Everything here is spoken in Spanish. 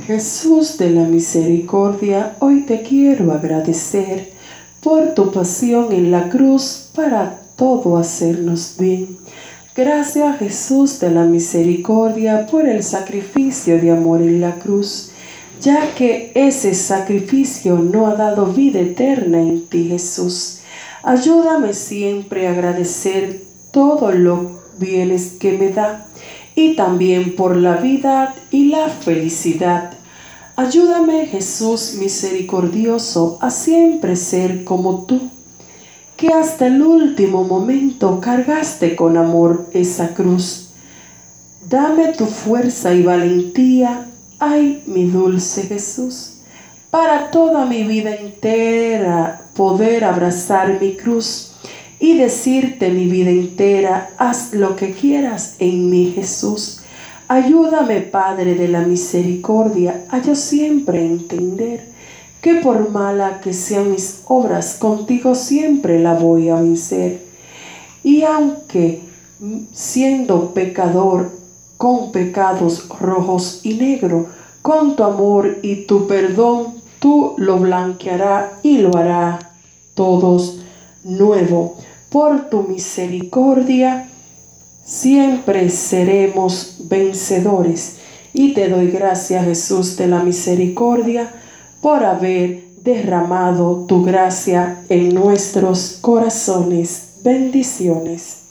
Jesús de la misericordia, hoy te quiero agradecer por tu pasión en la cruz para todo hacernos bien. Gracias Jesús de la misericordia por el sacrificio de amor en la cruz, ya que ese sacrificio no ha dado vida eterna en ti Jesús. Ayúdame siempre a agradecer todo lo bienes que me da y también por la vida y la felicidad. Ayúdame, Jesús misericordioso, a siempre ser como tú, que hasta el último momento cargaste con amor esa cruz. Dame tu fuerza y valentía, ay mi dulce Jesús, para toda mi vida entera poder abrazar mi cruz y decirte mi vida entera, haz lo que quieras en mí Jesús. Ayúdame, Padre de la misericordia, a yo siempre entender que por mala que sean mis obras, contigo siempre la voy a vencer. Y aunque siendo pecador, con pecados rojos y negros, con tu amor y tu perdón, tú lo blanqueará y lo hará todos nuevo por tu misericordia, siempre seremos vencedores. Y te doy gracias, Jesús de la misericordia, por haber derramado tu gracia en nuestros corazones. Bendiciones.